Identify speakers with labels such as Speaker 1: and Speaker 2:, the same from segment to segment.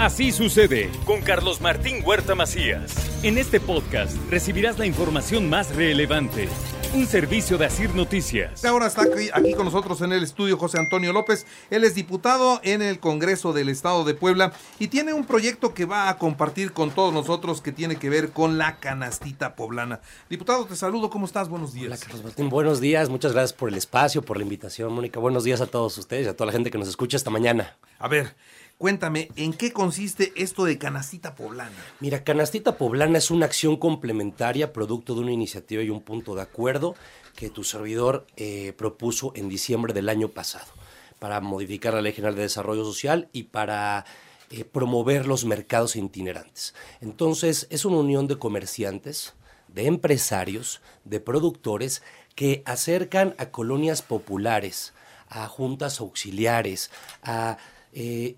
Speaker 1: Así sucede con Carlos Martín Huerta Macías. En este podcast recibirás la información más relevante. Un servicio de Asir Noticias.
Speaker 2: Ahora está aquí, aquí, con nosotros en el estudio José Antonio López. Él es diputado en el Congreso del Estado de Puebla y tiene un proyecto que va a compartir con todos nosotros que tiene que ver con la canastita poblana. Diputado, te saludo. ¿Cómo estás? Buenos días.
Speaker 3: Hola, Carlos Martín. Buenos días. Muchas gracias por el espacio, por la invitación, Mónica. Buenos días a todos ustedes y a toda la gente que nos escucha esta mañana.
Speaker 2: A ver, Cuéntame, ¿en qué consiste esto de Canastita Poblana?
Speaker 3: Mira, Canastita Poblana es una acción complementaria, producto de una iniciativa y un punto de acuerdo que tu servidor eh, propuso en diciembre del año pasado para modificar la Ley General de Desarrollo Social y para eh, promover los mercados itinerantes. Entonces, es una unión de comerciantes, de empresarios, de productores que acercan a colonias populares, a juntas auxiliares, a... Eh,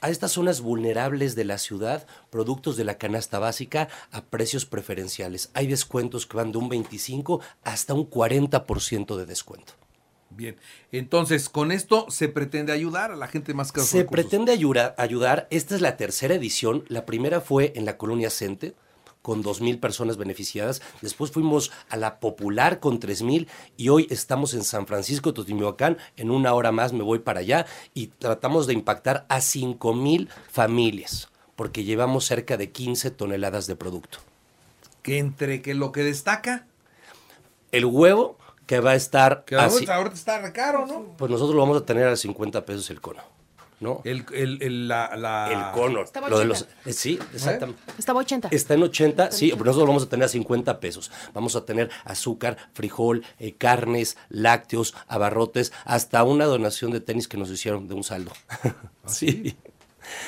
Speaker 3: a estas zonas vulnerables de la ciudad productos de la canasta básica a precios preferenciales. Hay descuentos que van de un 25 hasta un 40% de descuento.
Speaker 2: Bien, entonces con esto se pretende ayudar a la gente más
Speaker 3: cara. Se pretende ayudar, ayudar. Esta es la tercera edición. La primera fue en la colonia Cente con 2.000 personas beneficiadas. Después fuimos a la Popular con 3.000 y hoy estamos en San Francisco, Totimioacán. En una hora más me voy para allá y tratamos de impactar a 5.000 familias porque llevamos cerca de 15 toneladas de producto.
Speaker 2: ¿Que entre que lo que destaca?
Speaker 3: El huevo que va a estar...
Speaker 2: Que ahorita está caro, ¿no?
Speaker 3: Pues nosotros lo vamos a tener a 50 pesos el cono. ¿No?
Speaker 2: El, el, el, la, la...
Speaker 3: el cono.
Speaker 4: Estaba
Speaker 3: lo de los, eh, sí, exactamente.
Speaker 4: Estaba 80.
Speaker 3: Está en 80, sí, pero nosotros vamos a tener a 50 pesos. Vamos a tener azúcar, frijol, eh, carnes, lácteos, abarrotes, hasta una donación de tenis que nos hicieron de un saldo.
Speaker 2: ¿Ah, sí.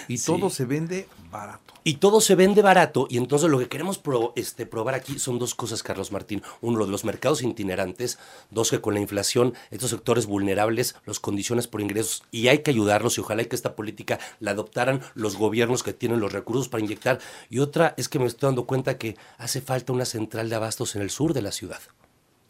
Speaker 2: Y todo se vende barato.
Speaker 3: Y todo se vende barato y entonces lo que queremos este, probar aquí son dos cosas, Carlos Martín. Uno, lo de los mercados itinerantes. Dos, que con la inflación estos sectores vulnerables los condiciones por ingresos y hay que ayudarlos y ojalá que esta política la adoptaran los gobiernos que tienen los recursos para inyectar. Y otra es que me estoy dando cuenta que hace falta una central de abastos en el sur de la ciudad.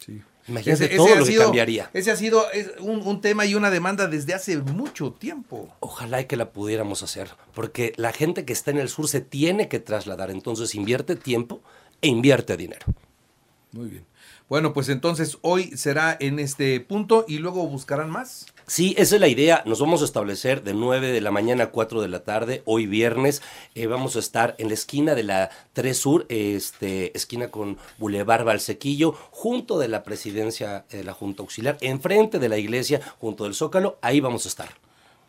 Speaker 2: Sí.
Speaker 3: Imagínate todo lo que cambiaría.
Speaker 2: Ese ha sido un, tema y una demanda desde hace mucho tiempo.
Speaker 3: Ojalá que la pudiéramos hacer, porque la gente que está en el sur se tiene que trasladar, entonces invierte tiempo e invierte dinero.
Speaker 2: Muy bien. Bueno, pues entonces hoy será en este punto y luego buscarán más.
Speaker 3: Sí, esa es la idea. Nos vamos a establecer de 9 de la mañana a 4 de la tarde, hoy viernes. Eh, vamos a estar en la esquina de la 3 Sur, este, esquina con Boulevard Valsequillo, junto de la presidencia de la Junta Auxiliar, enfrente de la iglesia, junto del Zócalo. Ahí vamos a estar.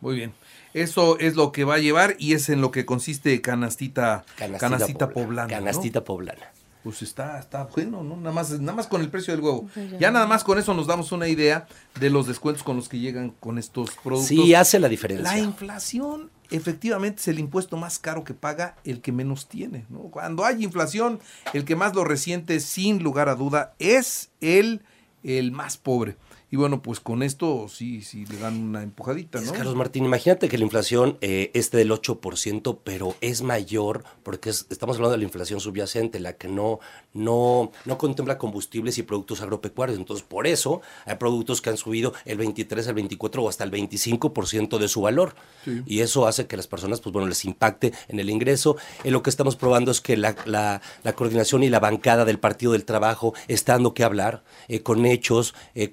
Speaker 2: Muy bien. Eso es lo que va a llevar y es en lo que consiste canastita, canastita, poblana.
Speaker 3: Canastita poblana
Speaker 2: pues está, está bueno, ¿no? Nada más, nada más con el precio del huevo. Ya nada más con eso nos damos una idea de los descuentos con los que llegan con estos productos.
Speaker 3: Sí, hace la diferencia.
Speaker 2: La inflación efectivamente es el impuesto más caro que paga el que menos tiene. ¿no? Cuando hay inflación, el que más lo resiente, sin lugar a duda, es el, el más pobre. Y bueno, pues con esto sí, sí le dan una empujadita, ¿no?
Speaker 3: Carlos Martín, imagínate que la inflación eh, esté del 8%, pero es mayor porque estamos hablando de la inflación subyacente, la que no, no, no contempla combustibles y productos agropecuarios. Entonces, por eso hay productos que han subido el 23, el 24 o hasta el 25% de su valor. Y eso hace que las personas, pues bueno, les impacte en el ingreso. En lo que estamos probando es que la, la, coordinación y la bancada del Partido del Trabajo está dando que hablar eh, con hechos eh,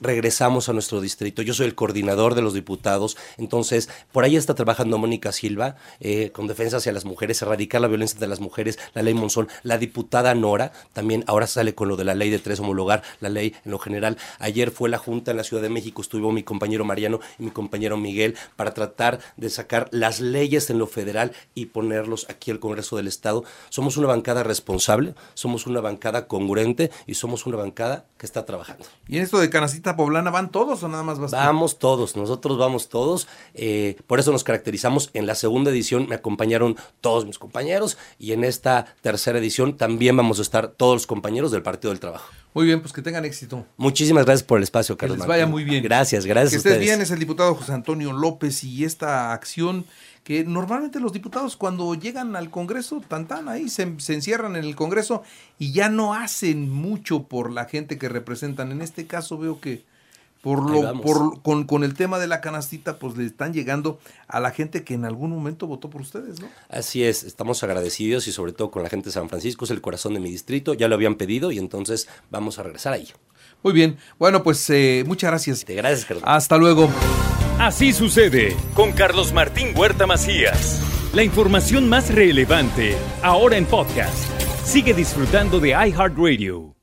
Speaker 3: regresamos a nuestro distrito. Yo soy el coordinador de los diputados, entonces por ahí está trabajando Mónica Silva eh, con defensa hacia las mujeres, erradicar la violencia de las mujeres, la ley Monzón, la diputada Nora, también ahora sale con lo de la ley de tres homologar, la ley en lo general. Ayer fue la Junta en la Ciudad de México, estuvo mi compañero Mariano y mi compañero Miguel para tratar de sacar las leyes en lo federal y ponerlos aquí al Congreso del Estado. Somos una bancada responsable, somos una bancada congruente y somos una bancada que está trabajando.
Speaker 2: Y en esto de Canastita Poblana van todos o nada más vas?
Speaker 3: Vamos todos, nosotros vamos todos. eh, por eso nos caracterizamos. En la segunda edición me acompañaron todos mis compañeros y en esta tercera edición también vamos a estar todos los compañeros del Partido del Trabajo.
Speaker 2: Muy bien, pues que tengan éxito.
Speaker 3: Muchísimas gracias por el espacio,
Speaker 2: Que
Speaker 3: Carlos.
Speaker 2: les vaya
Speaker 3: Martín.
Speaker 2: muy bien.
Speaker 3: Gracias, gracias.
Speaker 2: Que
Speaker 3: a
Speaker 2: estés
Speaker 3: ustedes.
Speaker 2: bien, es el diputado José Antonio López y esta acción que normalmente los diputados cuando llegan al Congreso, tan tan ahí se, se encierran en el Congreso y ya no hacen mucho por la gente que representan. En este caso veo que por
Speaker 3: Ahí
Speaker 2: lo
Speaker 3: vamos.
Speaker 2: por con, con el tema de la canastita pues le están llegando a la gente que en algún momento votó por ustedes, ¿no?
Speaker 3: Así es, estamos agradecidos y sobre todo con la gente de San Francisco, es el corazón de mi distrito, ya lo habían pedido y entonces vamos a regresar ahí.
Speaker 2: Muy bien. Bueno, pues eh, muchas gracias.
Speaker 3: Te gracias, Carlos.
Speaker 2: Hasta luego.
Speaker 1: Así sucede con Carlos Martín Huerta Macías. La información más relevante ahora en podcast. Sigue disfrutando de iHeartRadio.